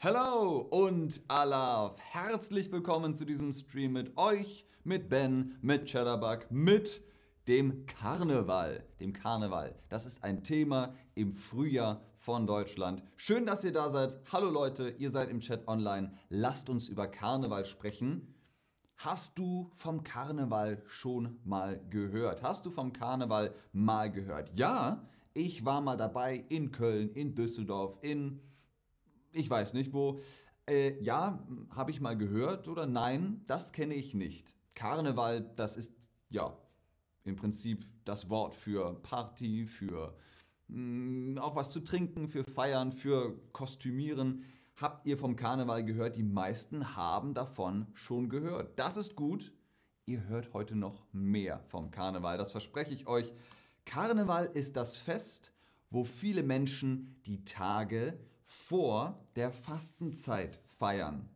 Hello und Alaf. Herzlich willkommen zu diesem Stream mit euch, mit Ben, mit Cheddarbug, mit dem Karneval. Dem Karneval. Das ist ein Thema im Frühjahr von Deutschland. Schön, dass ihr da seid. Hallo Leute, ihr seid im Chat online. Lasst uns über Karneval sprechen. Hast du vom Karneval schon mal gehört? Hast du vom Karneval mal gehört? Ja, ich war mal dabei in Köln, in Düsseldorf, in ich weiß nicht wo. Äh, ja, habe ich mal gehört oder nein, das kenne ich nicht. Karneval, das ist ja im Prinzip das Wort für Party, für mh, hm, auch was zu trinken, für Feiern, für Kostümieren. Habt ihr vom Karneval gehört? Die meisten haben davon schon gehört. Das ist gut. Ihr hört heute noch mehr vom Karneval. Das verspreche ich euch. Karneval ist das Fest, wo viele Menschen die Tage vor der Fastenzeit feiern.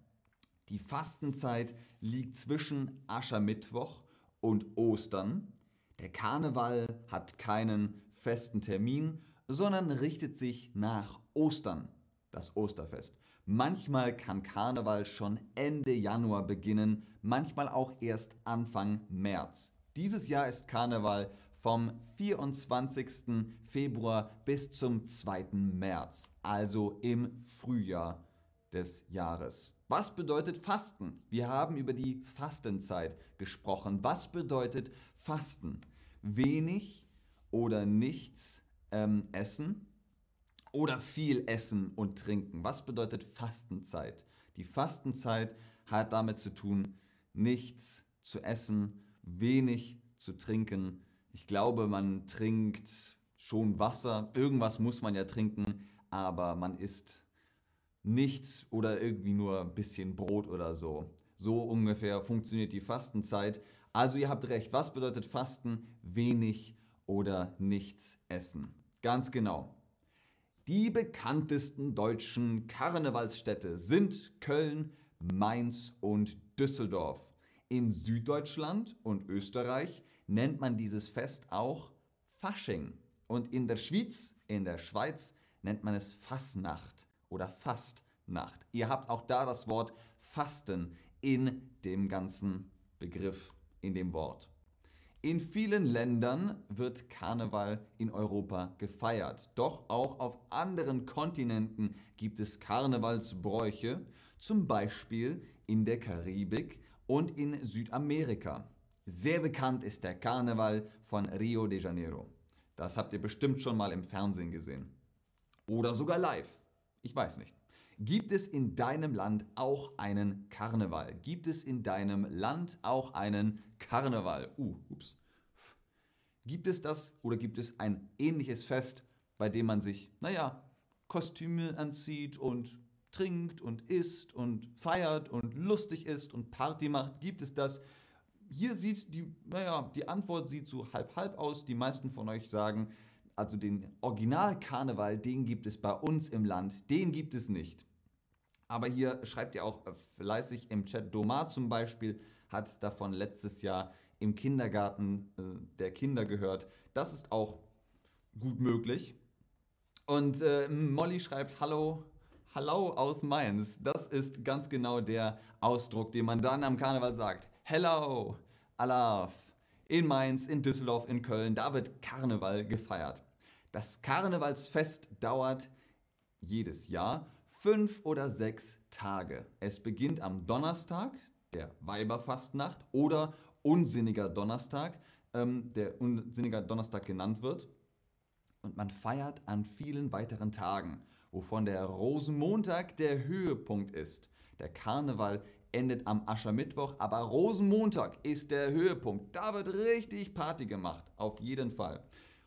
Die Fastenzeit liegt zwischen Aschermittwoch und Ostern. Der Karneval hat keinen festen Termin, sondern richtet sich nach Ostern, das Osterfest. Manchmal kann Karneval schon Ende Januar beginnen, manchmal auch erst Anfang März. Dieses Jahr ist Karneval vom 24. Februar bis zum 2. März, also im Frühjahr des Jahres. Was bedeutet Fasten? Wir haben über die Fastenzeit gesprochen. Was bedeutet Fasten? Wenig oder nichts ähm, essen oder viel essen und trinken. Was bedeutet Fastenzeit? Die Fastenzeit hat damit zu tun, nichts zu essen, wenig zu trinken, ich glaube, man trinkt schon Wasser. Irgendwas muss man ja trinken, aber man isst nichts oder irgendwie nur ein bisschen Brot oder so. So ungefähr funktioniert die Fastenzeit. Also ihr habt recht. Was bedeutet Fasten? Wenig oder nichts essen. Ganz genau. Die bekanntesten deutschen Karnevalsstädte sind Köln, Mainz und Düsseldorf. In Süddeutschland und Österreich nennt man dieses Fest auch Fasching. Und in der Schweiz, in der Schweiz, nennt man es Fasnacht oder Fastnacht. Ihr habt auch da das Wort Fasten in dem ganzen Begriff, in dem Wort. In vielen Ländern wird Karneval in Europa gefeiert. Doch auch auf anderen Kontinenten gibt es Karnevalsbräuche, zum Beispiel in der Karibik und in Südamerika. Sehr bekannt ist der Karneval von Rio de Janeiro. Das habt ihr bestimmt schon mal im Fernsehen gesehen. Oder sogar live. Ich weiß nicht. Gibt es in deinem Land auch einen Karneval? Gibt es in deinem Land auch einen Karneval? Uh, ups. Gibt es das oder gibt es ein ähnliches Fest, bei dem man sich, naja, Kostüme anzieht und trinkt und isst und feiert und lustig ist und Party macht? Gibt es das? hier sieht die, naja, die Antwort sieht so halb-halb aus. Die meisten von euch sagen, also den Original-Karneval, den gibt es bei uns im Land, den gibt es nicht. Aber hier schreibt ihr auch fleißig im Chat, Domar zum Beispiel hat davon letztes Jahr im Kindergarten äh, der Kinder gehört. Das ist auch gut möglich. Und äh, Molly schreibt, hallo, hallo aus Mainz. Das ist ganz genau der Ausdruck, den man dann am Karneval sagt. Hello, Alaf. In Mainz, in Düsseldorf, in Köln, da wird Karneval gefeiert. Das Karnevalsfest dauert jedes Jahr fünf oder sechs Tage. Es beginnt am Donnerstag, der Weiberfastnacht oder Unsinniger Donnerstag, ähm, der Unsinniger Donnerstag genannt wird. Und man feiert an vielen weiteren Tagen, wovon der Rosenmontag der Höhepunkt ist. Der Karneval endet am Aschermittwoch, aber Rosenmontag ist der Höhepunkt. Da wird richtig Party gemacht, auf jeden Fall.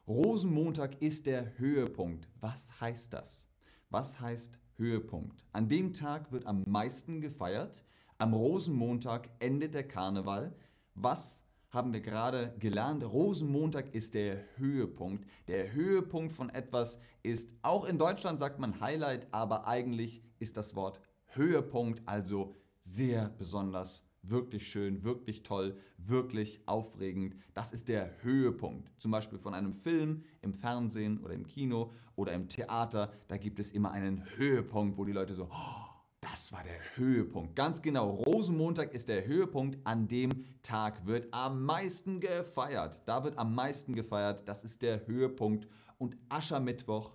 Rosenmontag ist der Höhepunkt. Was heißt das? Was heißt Höhepunkt? An dem Tag wird am meisten gefeiert. Am Rosenmontag endet der Karneval. Was haben wir gerade gelernt? Rosenmontag ist der Höhepunkt. Der Höhepunkt von etwas ist, auch in Deutschland sagt man Highlight, aber eigentlich ist das Wort Höhepunkt, also sehr besonders, wirklich schön, wirklich toll, wirklich aufregend. Das ist der Höhepunkt. Zum Beispiel von einem Film im Fernsehen oder im Kino oder im Theater. Da gibt es immer einen Höhepunkt, wo die Leute so, oh, Das war der Höhepunkt. Ganz genau, Rosenmontag ist der Höhepunkt. An dem Tag wird am meisten gefeiert. Da wird am meisten gefeiert. Das ist der Höhepunkt. Und Aschermittwoch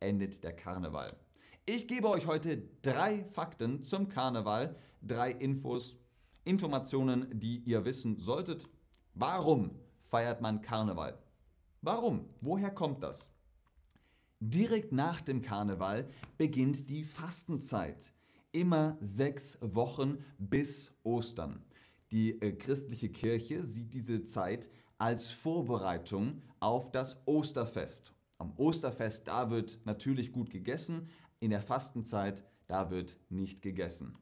endet der Karneval. Ich gebe euch heute drei Fakten zum Karneval, drei Infos, Informationen, die ihr wissen solltet. Warum feiert man Karneval? Warum? Woher kommt das? Direkt nach dem Karneval beginnt die Fastenzeit immer sechs Wochen bis Ostern. Die äh, christliche Kirche sieht diese Zeit als Vorbereitung auf das Osterfest. Am Osterfest, da wird natürlich gut gegessen, in der Fastenzeit, da wird nicht gegessen.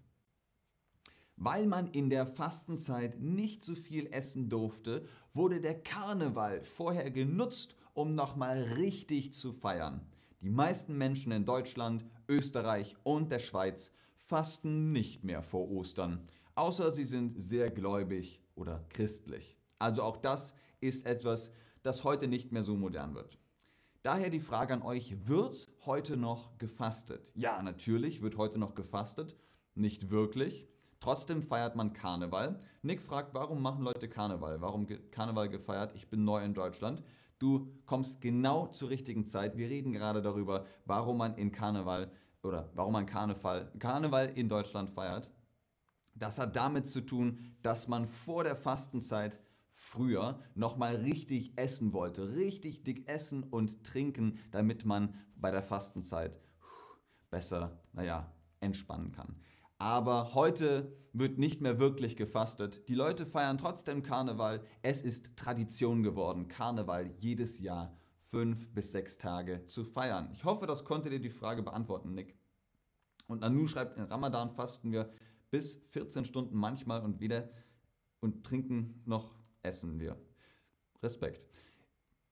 Weil man in der Fastenzeit nicht so viel essen durfte, wurde der Karneval vorher genutzt, um nochmal richtig zu feiern. Die meisten Menschen in Deutschland, Österreich und der Schweiz fasten nicht mehr vor Ostern, außer sie sind sehr gläubig oder christlich. Also auch das ist etwas, das heute nicht mehr so modern wird. Daher die Frage an euch, wird heute noch gefastet? Ja, natürlich wird heute noch gefastet, nicht wirklich. Trotzdem feiert man Karneval. Nick fragt, warum machen Leute Karneval? Warum Karneval gefeiert? Ich bin neu in Deutschland. Du kommst genau zur richtigen Zeit. Wir reden gerade darüber, warum man in Karneval oder warum man Karneval, Karneval in Deutschland feiert, das hat damit zu tun, dass man vor der Fastenzeit früher nochmal richtig essen wollte. Richtig dick essen und trinken, damit man bei der Fastenzeit besser, naja, entspannen kann. Aber heute wird nicht mehr wirklich gefastet. Die Leute feiern trotzdem Karneval. Es ist Tradition geworden, Karneval jedes Jahr fünf bis sechs Tage zu feiern. Ich hoffe, das konnte dir die Frage beantworten, Nick. Und Nanu schreibt, in Ramadan fasten wir bis 14 Stunden manchmal und wieder und trinken noch, essen wir. Respekt.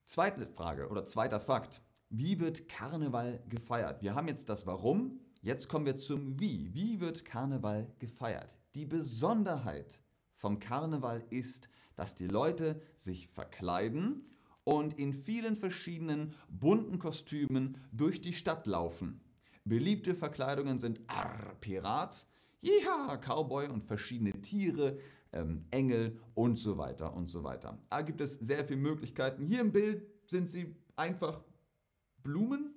Zweite Frage oder zweiter Fakt. Wie wird Karneval gefeiert? Wir haben jetzt das Warum, jetzt kommen wir zum Wie. Wie wird Karneval gefeiert? Die Besonderheit vom Karneval ist, dass die Leute sich verkleiden und in vielen verschiedenen bunten Kostümen durch die Stadt laufen. Beliebte Verkleidungen sind Arr, Pirat, ja, Cowboy und verschiedene Tiere, ähm, Engel und so weiter und so weiter. Da gibt es sehr viele Möglichkeiten. Hier im Bild sind sie einfach Blumen,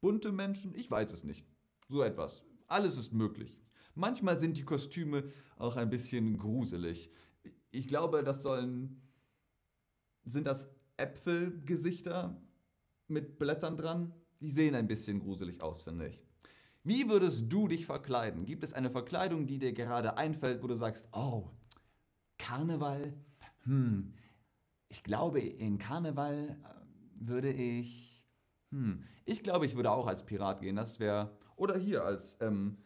bunte Menschen, ich weiß es nicht. So etwas. Alles ist möglich. Manchmal sind die Kostüme auch ein bisschen gruselig. Ich glaube, das sollen. Sind das Äpfelgesichter mit Blättern dran? Die sehen ein bisschen gruselig aus, finde ich. Wie würdest du dich verkleiden? Gibt es eine Verkleidung, die dir gerade einfällt, wo du sagst, oh, Karneval? Hm, ich glaube, in Karneval äh, würde ich, hm, ich glaube, ich würde auch als Pirat gehen. Das wäre, oder hier als ähm,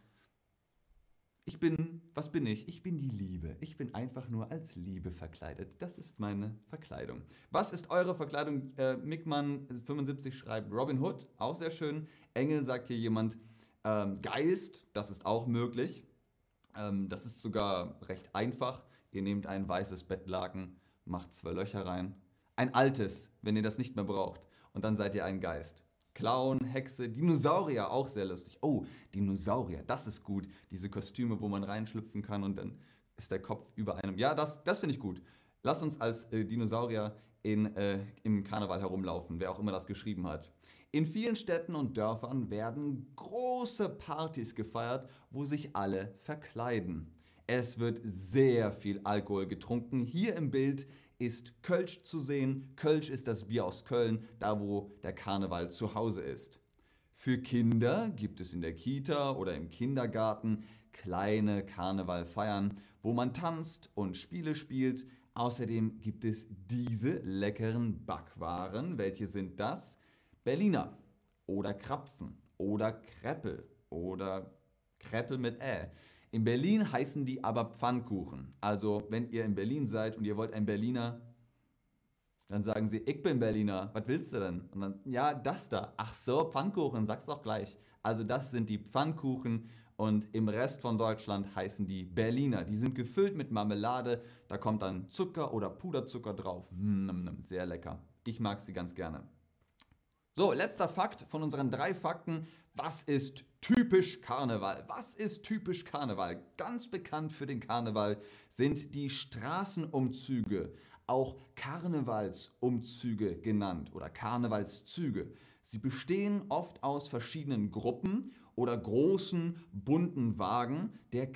ich bin, was bin ich? Ich bin die Liebe. Ich bin einfach nur als Liebe verkleidet. Das ist meine Verkleidung. Was ist eure Verkleidung? Äh, Mickmann75 schreibt Robin Hood, auch sehr schön. Engel sagt hier jemand. Ähm, Geist, das ist auch möglich. Ähm, das ist sogar recht einfach. Ihr nehmt ein weißes Bettlaken, macht zwei Löcher rein. Ein altes, wenn ihr das nicht mehr braucht. Und dann seid ihr ein Geist. Clown, Hexe, Dinosaurier, auch sehr lustig. Oh, Dinosaurier, das ist gut. Diese Kostüme, wo man reinschlüpfen kann und dann ist der Kopf über einem. Ja, das, das finde ich gut. Lass uns als äh, Dinosaurier in, äh, im Karneval herumlaufen, wer auch immer das geschrieben hat. In vielen Städten und Dörfern werden große Partys gefeiert, wo sich alle verkleiden. Es wird sehr viel Alkohol getrunken. Hier im Bild ist Kölsch zu sehen. Kölsch ist das Bier aus Köln, da wo der Karneval zu Hause ist. Für Kinder gibt es in der Kita oder im Kindergarten kleine Karnevalfeiern, wo man tanzt und Spiele spielt. Außerdem gibt es diese leckeren Backwaren. Welche sind das? Berliner oder Krapfen oder Kreppel oder Kreppel mit Ä. In Berlin heißen die aber Pfannkuchen. Also, wenn ihr in Berlin seid und ihr wollt ein Berliner, dann sagen sie, ich bin Berliner, was willst du denn? Und dann, ja, das da. Ach so, Pfannkuchen, sag's doch gleich. Also, das sind die Pfannkuchen und im Rest von Deutschland heißen die Berliner. Die sind gefüllt mit Marmelade, da kommt dann Zucker oder Puderzucker drauf. Mm, sehr lecker. Ich mag sie ganz gerne. So, letzter Fakt von unseren drei Fakten. Was ist typisch Karneval? Was ist typisch Karneval? Ganz bekannt für den Karneval sind die Straßenumzüge, auch Karnevalsumzüge genannt oder Karnevalszüge. Sie bestehen oft aus verschiedenen Gruppen oder großen bunten Wagen der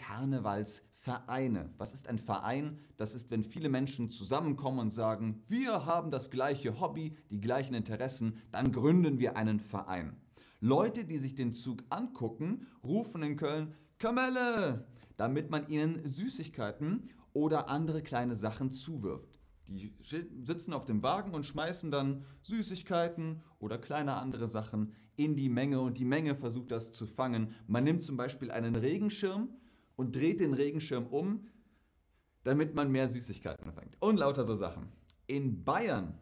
Karnevalsvereine. Was ist ein Verein? Das ist, wenn viele Menschen zusammenkommen und sagen, wir haben das gleiche Hobby, die gleichen Interessen, dann gründen wir einen Verein. Leute, die sich den Zug angucken, rufen in Köln Kamelle, damit man ihnen Süßigkeiten oder andere kleine Sachen zuwirft. Die sitzen auf dem Wagen und schmeißen dann Süßigkeiten oder kleine andere Sachen in die Menge und die Menge versucht das zu fangen. Man nimmt zum Beispiel einen Regenschirm und dreht den Regenschirm um, damit man mehr Süßigkeiten fängt. Und lauter so Sachen. In Bayern,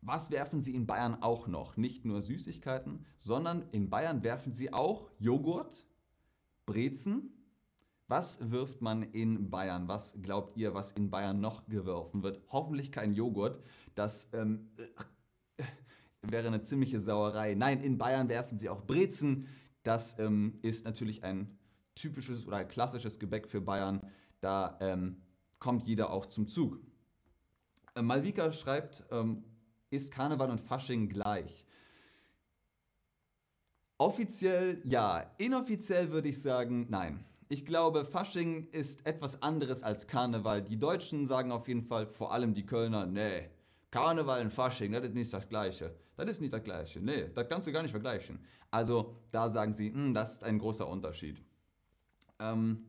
was werfen sie in Bayern auch noch? Nicht nur Süßigkeiten, sondern in Bayern werfen sie auch Joghurt, Brezen, was wirft man in Bayern? Was glaubt ihr, was in Bayern noch geworfen wird? Hoffentlich kein Joghurt. Das ähm, äh, wäre eine ziemliche Sauerei. Nein, in Bayern werfen sie auch Brezen. Das ähm, ist natürlich ein typisches oder klassisches Gebäck für Bayern. Da ähm, kommt jeder auch zum Zug. Äh, Malvika schreibt, ähm, ist Karneval und Fasching gleich? Offiziell ja, inoffiziell würde ich sagen nein. Ich glaube, Fasching ist etwas anderes als Karneval. Die Deutschen sagen auf jeden Fall, vor allem die Kölner, nee, Karneval und Fasching, das ist nicht das Gleiche. Das ist nicht das Gleiche. Nee, das kannst du gar nicht vergleichen. Also da sagen sie, hm, das ist ein großer Unterschied. Ähm,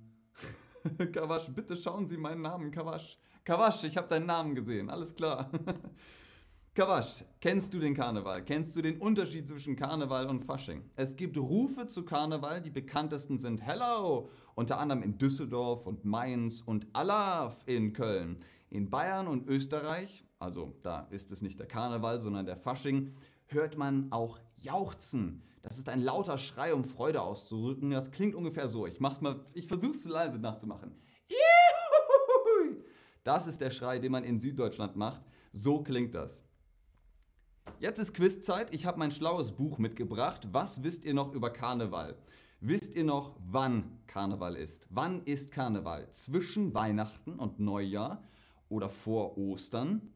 Kawasch, bitte schauen Sie meinen Namen, Kawasch. Kawasch, ich habe deinen Namen gesehen, alles klar. Kawasch, kennst du den Karneval? Kennst du den Unterschied zwischen Karneval und Fasching? Es gibt Rufe zu Karneval, die bekanntesten sind Hello, unter anderem in Düsseldorf und Mainz und Alaf in Köln. In Bayern und Österreich, also da ist es nicht der Karneval, sondern der Fasching, hört man auch Jauchzen. Das ist ein lauter Schrei, um Freude auszudrücken. Das klingt ungefähr so. Ich mach's mal, ich versuch's zu leise nachzumachen. Das ist der Schrei, den man in Süddeutschland macht. So klingt das. Jetzt ist Quizzeit. Ich habe mein schlaues Buch mitgebracht. Was wisst ihr noch über Karneval? Wisst ihr noch, wann Karneval ist? Wann ist Karneval? Zwischen Weihnachten und Neujahr oder vor Ostern?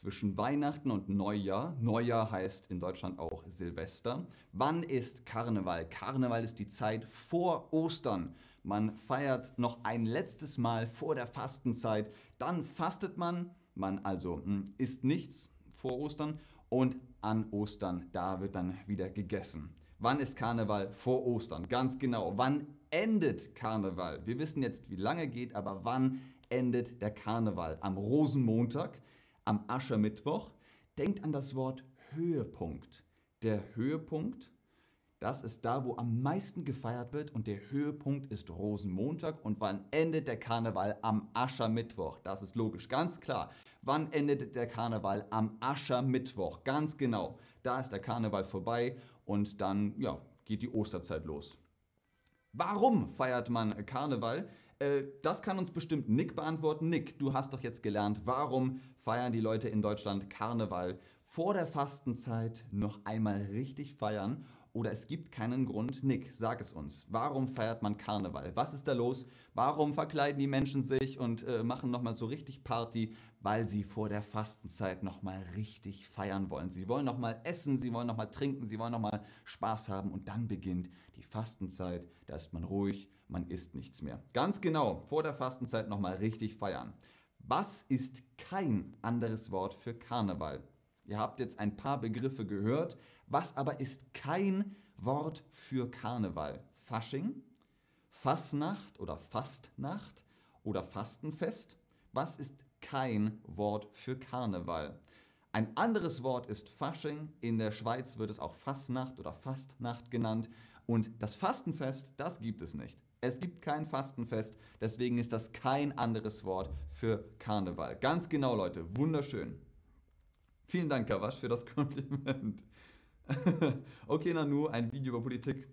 Zwischen Weihnachten und Neujahr. Neujahr heißt in Deutschland auch Silvester. Wann ist Karneval? Karneval ist die Zeit vor Ostern. Man feiert noch ein letztes Mal vor der Fastenzeit. Dann fastet man. Man also hm, isst nichts vor Ostern und an Ostern, da wird dann wieder gegessen. Wann ist Karneval? Vor Ostern, ganz genau. Wann endet Karneval? Wir wissen jetzt, wie lange geht, aber wann endet der Karneval? Am Rosenmontag, am Aschermittwoch. Denkt an das Wort Höhepunkt. Der Höhepunkt das ist da, wo am meisten gefeiert wird und der Höhepunkt ist Rosenmontag. Und wann endet der Karneval? Am Aschermittwoch. Das ist logisch, ganz klar. Wann endet der Karneval? Am Aschermittwoch, ganz genau. Da ist der Karneval vorbei und dann ja, geht die Osterzeit los. Warum feiert man Karneval? Äh, das kann uns bestimmt Nick beantworten. Nick, du hast doch jetzt gelernt, warum feiern die Leute in Deutschland Karneval? Vor der Fastenzeit noch einmal richtig feiern oder es gibt keinen Grund. Nick, sag es uns. Warum feiert man Karneval? Was ist da los? Warum verkleiden die Menschen sich und äh, machen nochmal so richtig Party? Weil sie vor der Fastenzeit nochmal richtig feiern wollen. Sie wollen nochmal essen, sie wollen nochmal trinken, sie wollen nochmal Spaß haben und dann beginnt die Fastenzeit. Da ist man ruhig, man isst nichts mehr. Ganz genau, vor der Fastenzeit nochmal richtig feiern. Was ist kein anderes Wort für Karneval? Ihr habt jetzt ein paar Begriffe gehört. Was aber ist kein Wort für Karneval? Fasching, Fassnacht oder Fastnacht oder Fastenfest? Was ist kein Wort für Karneval? Ein anderes Wort ist Fasching. In der Schweiz wird es auch Fastnacht oder Fastnacht genannt. Und das Fastenfest, das gibt es nicht. Es gibt kein Fastenfest, deswegen ist das kein anderes Wort für Karneval. Ganz genau, Leute, wunderschön. Vielen Dank, Kawasch, für das Kompliment. okay, Nanu, ein Video über Politik.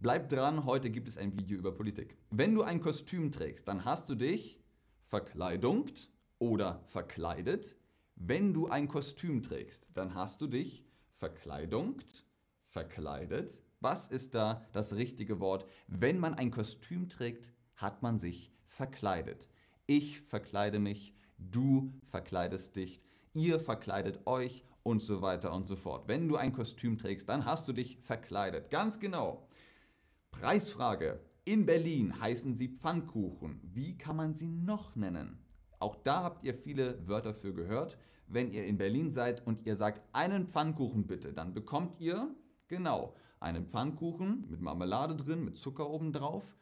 Bleib dran, heute gibt es ein Video über Politik. Wenn du ein Kostüm trägst, dann hast du dich verkleidungt oder verkleidet. Wenn du ein Kostüm trägst, dann hast du dich Verkleidung, verkleidet. Was ist da das richtige Wort? Wenn man ein Kostüm trägt, hat man sich verkleidet. Ich verkleide mich, du verkleidest dich, ihr verkleidet euch und so weiter und so fort. Wenn du ein Kostüm trägst, dann hast du dich verkleidet. Ganz genau. Preisfrage. In Berlin heißen sie Pfannkuchen. Wie kann man sie noch nennen? Auch da habt ihr viele Wörter für gehört. Wenn ihr in Berlin seid und ihr sagt einen Pfannkuchen bitte, dann bekommt ihr genau einen Pfannkuchen mit Marmelade drin, mit Zucker oben drauf.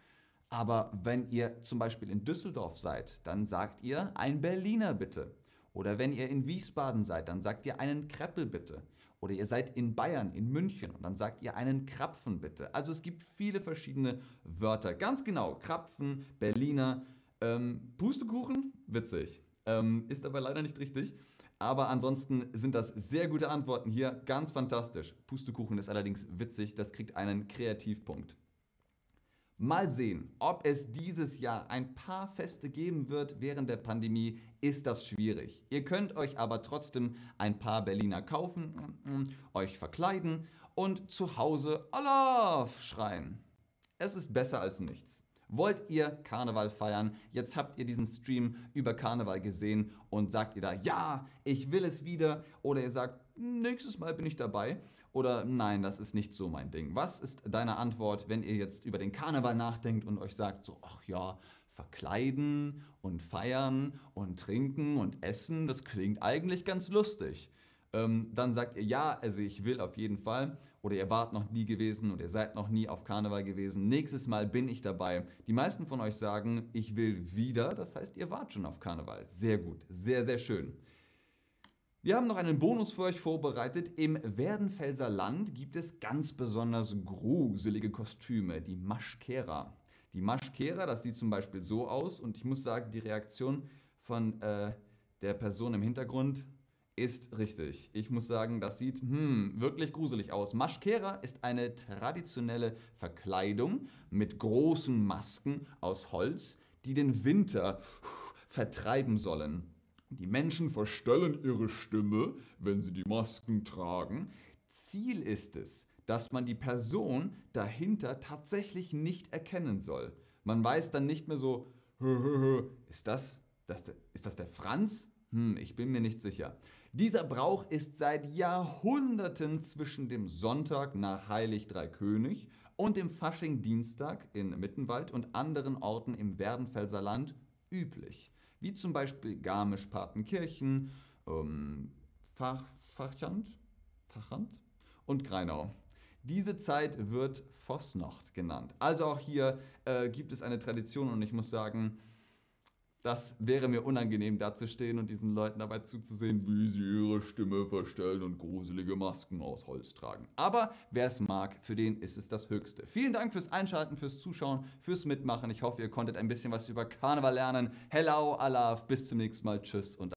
Aber wenn ihr zum Beispiel in Düsseldorf seid, dann sagt ihr ein Berliner bitte. Oder wenn ihr in Wiesbaden seid, dann sagt ihr einen Kreppel bitte. Oder ihr seid in Bayern, in München und dann sagt ihr einen Krapfen bitte. Also es gibt viele verschiedene Wörter. Ganz genau, Krapfen, Berliner, ähm, Pustekuchen, witzig. Ähm, ist aber leider nicht richtig. Aber ansonsten sind das sehr gute Antworten hier. Ganz fantastisch. Pustekuchen ist allerdings witzig. Das kriegt einen Kreativpunkt. Mal sehen, ob es dieses Jahr ein paar Feste geben wird während der Pandemie, ist das schwierig. Ihr könnt euch aber trotzdem ein paar Berliner kaufen, euch verkleiden und zu Hause Olaf schreien. Es ist besser als nichts. Wollt ihr Karneval feiern? Jetzt habt ihr diesen Stream über Karneval gesehen und sagt ihr da, ja, ich will es wieder. Oder ihr sagt, nächstes Mal bin ich dabei. Oder nein, das ist nicht so mein Ding. Was ist deine Antwort, wenn ihr jetzt über den Karneval nachdenkt und euch sagt, so, ach ja, verkleiden und feiern und trinken und essen, das klingt eigentlich ganz lustig. Ähm, dann sagt ihr, ja, also ich will auf jeden Fall. Oder ihr wart noch nie gewesen und ihr seid noch nie auf Karneval gewesen. Nächstes Mal bin ich dabei. Die meisten von euch sagen, ich will wieder. Das heißt, ihr wart schon auf Karneval. Sehr gut, sehr, sehr schön. Wir haben noch einen Bonus für euch vorbereitet. Im Werdenfelser Land gibt es ganz besonders gruselige Kostüme, die Maschkera. Die Maschkera, das sieht zum Beispiel so aus und ich muss sagen, die Reaktion von äh, der Person im Hintergrund ist richtig. Ich muss sagen, das sieht hm, wirklich gruselig aus. Maschkera ist eine traditionelle Verkleidung mit großen Masken aus Holz, die den Winter vertreiben sollen. Die Menschen verstellen ihre Stimme, wenn sie die Masken tragen. Ziel ist es, dass man die Person dahinter tatsächlich nicht erkennen soll. Man weiß dann nicht mehr so, ist das, das, ist das der Franz? Hm, ich bin mir nicht sicher. Dieser Brauch ist seit Jahrhunderten zwischen dem Sonntag nach Heilig Dreikönig und dem Fasching-Dienstag in Mittenwald und anderen Orten im Werdenfelser Land üblich wie zum Beispiel Garmisch-Partenkirchen, ähm, Fach, Fachchand, Fachand und Greinau. Diese Zeit wird Vossnacht genannt. Also auch hier äh, gibt es eine Tradition und ich muss sagen, das wäre mir unangenehm, da zu stehen und diesen Leuten dabei zuzusehen, wie sie ihre Stimme verstellen und gruselige Masken aus Holz tragen. Aber wer es mag, für den ist es das Höchste. Vielen Dank fürs Einschalten, fürs Zuschauen, fürs Mitmachen. Ich hoffe, ihr konntet ein bisschen was über Karneval lernen. Hello, Alaf, bis zum nächsten Mal. Tschüss und